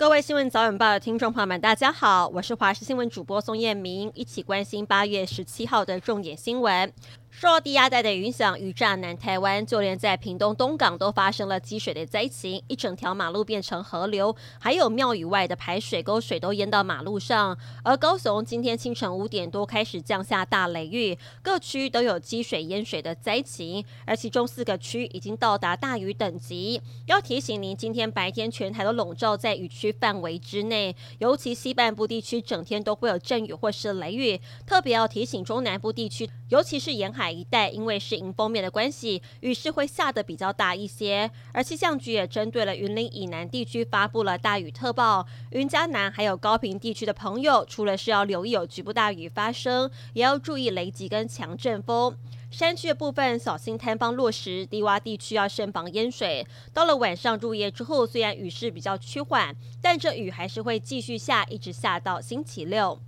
各位新闻早晚报的听众朋友们，大家好，我是华视新闻主播宋彦明，一起关心八月十七号的重点新闻。受低压带的影响，雨炸南台湾，就连在屏东东港都发生了积水的灾情，一整条马路变成河流，还有庙宇外的排水沟水都淹到马路上。而高雄今天清晨五点多开始降下大雷雨，各区都有积水淹水的灾情，而其中四个区已经到达大雨等级。要提醒您，今天白天全台都笼罩在雨区范围之内，尤其西半部地区整天都会有阵雨或是雷雨，特别要提醒中南部地区，尤其是沿海。海一带因为是迎风面的关系，雨势会下得比较大一些。而气象局也针对了云林以南地区发布了大雨特报。云嘉南还有高屏地区的朋友，除了是要留意有局部大雨发生，也要注意雷击跟强阵风。山区的部分小心塌方落石，低洼地区要慎防淹水。到了晚上入夜之后，虽然雨势比较趋缓，但这雨还是会继续下，一直下到星期六。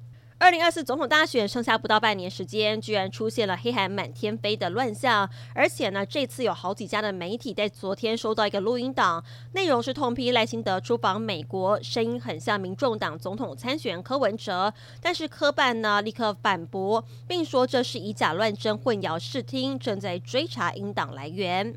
二零二四总统大选剩下不到半年时间，居然出现了黑函满天飞的乱象，而且呢，这次有好几家的媒体在昨天收到一个录音档，内容是痛批赖清德出访美国，声音很像民众党总统参选柯文哲，但是柯办呢立刻反驳，并说这是以假乱真、混淆视听，正在追查音档来源。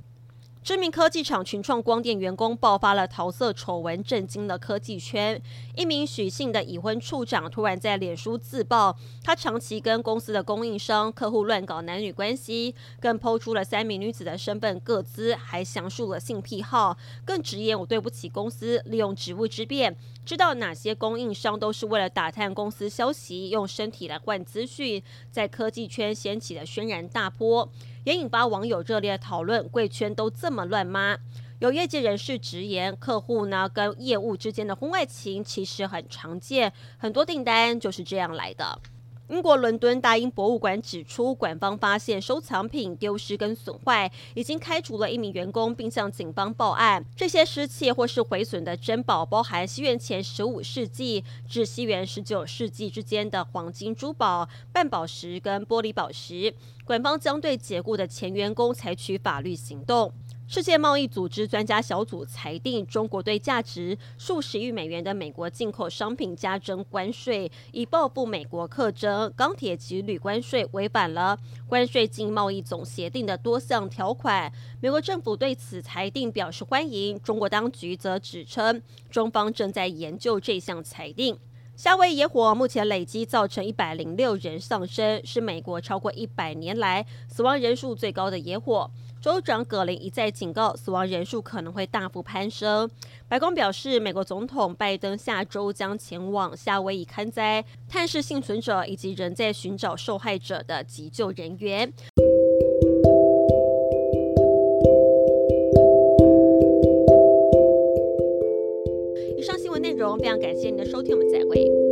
知名科技厂群创光电员工爆发了桃色丑闻，震惊了科技圈。一名许姓的已婚处长突然在脸书自曝，他长期跟公司的供应商、客户乱搞男女关系，更抛出了三名女子的身份个资，还详述了性癖好，更直言我对不起公司，利用职务之便，知道哪些供应商都是为了打探公司消息，用身体来换资讯，在科技圈掀起了轩然大波。也引发网友热烈讨论，贵圈都这么乱吗？有业界人士直言，客户呢跟业务之间的婚外情其实很常见，很多订单就是这样来的。英国伦敦大英博物馆指出，馆方发现收藏品丢失跟损坏，已经开除了一名员工，并向警方报案。这些失窃或是毁损的珍宝，包含西元前十五世纪至西元十九世纪之间的黄金珠宝、半宝石跟玻璃宝石。馆方将对解雇的前员工采取法律行动。世界贸易组织专家小组裁定，中国对价值数十亿美元的美国进口商品加征关税，以报复美国课征钢铁及铝关税，违反了关税境贸易总协定的多项条款。美国政府对此裁定表示欢迎，中国当局则指称中方正在研究这项裁定。夏威夷野火目前累计造成一百零六人丧生，是美国超过一百年来死亡人数最高的野火。州长葛林一再警告，死亡人数可能会大幅攀升。白宫表示，美国总统拜登下周将前往夏威夷看灾，探视幸存者以及仍在寻找受害者的急救人员。内容非常感谢您的收听，我们再会。